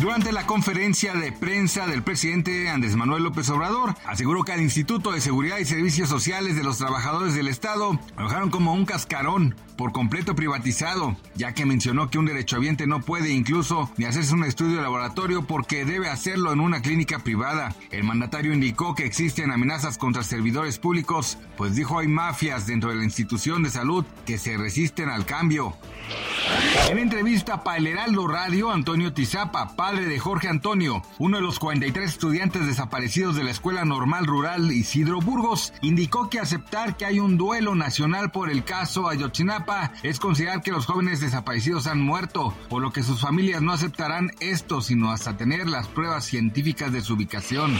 Durante la conferencia de prensa del presidente Andrés Manuel López Obrador, aseguró que al Instituto de Seguridad y Servicios Sociales de los Trabajadores del Estado lo dejaron como un cascarón por completo privatizado, ya que mencionó que un derechohabiente no puede incluso ni hacerse un estudio de laboratorio porque debe hacerlo en una clínica privada. El mandatario indicó que existen amenazas contra servidores públicos, pues dijo hay mafias dentro de la institución de salud que se resisten al cambio. En entrevista para el Heraldo Radio, Antonio Tizapa, padre de Jorge Antonio, uno de los 43 estudiantes desaparecidos de la Escuela Normal Rural Isidro Burgos, indicó que aceptar que hay un duelo nacional por el caso Ayotzinapa es considerar que los jóvenes desaparecidos han muerto, por lo que sus familias no aceptarán esto sino hasta tener las pruebas científicas de su ubicación.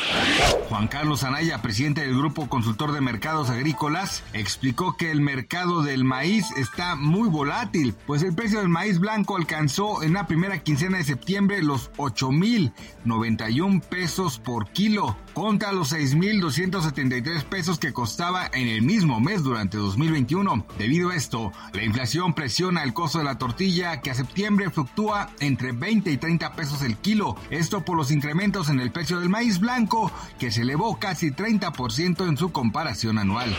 Juan Carlos Anaya, presidente del Grupo Consultor de Mercados Agrícolas, explicó que el mercado del maíz está muy volátil, pues el precio del maíz blanco alcanzó en la primera quincena de septiembre los 8.091 pesos por kilo, contra los 6.273 pesos que costaba en el mismo mes durante 2021. Debido a esto, la inflación presiona el costo de la tortilla que a septiembre fluctúa entre 20 y 30 pesos el kilo. Esto por los incrementos en el precio del maíz blanco que se elevó casi 30% en su comparación anual.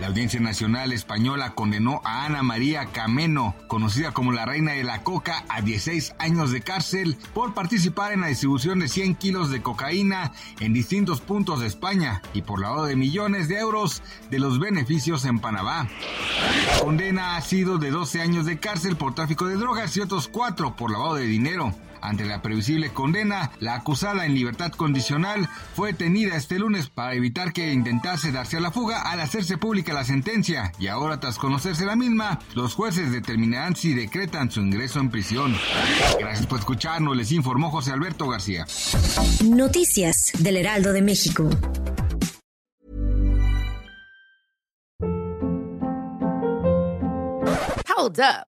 La Audiencia Nacional Española condenó a Ana María Cameno, conocida como la reina de la coca, a 16 años de cárcel por participar en la distribución de 100 kilos de cocaína en distintos puntos de España y por lavado de millones de euros de los beneficios en Panamá. Condena ha sido de 12 años de cárcel por tráfico de drogas y otros 4 por lavado de dinero. Ante la previsible condena, la acusada en libertad condicional fue detenida este lunes para evitar que intentase darse a la fuga al hacerse pública la sentencia y ahora tras conocerse la misma, los jueces determinarán si decretan su ingreso en prisión. Gracias por escucharnos, les informó José Alberto García. Noticias del Heraldo de México. Hold up.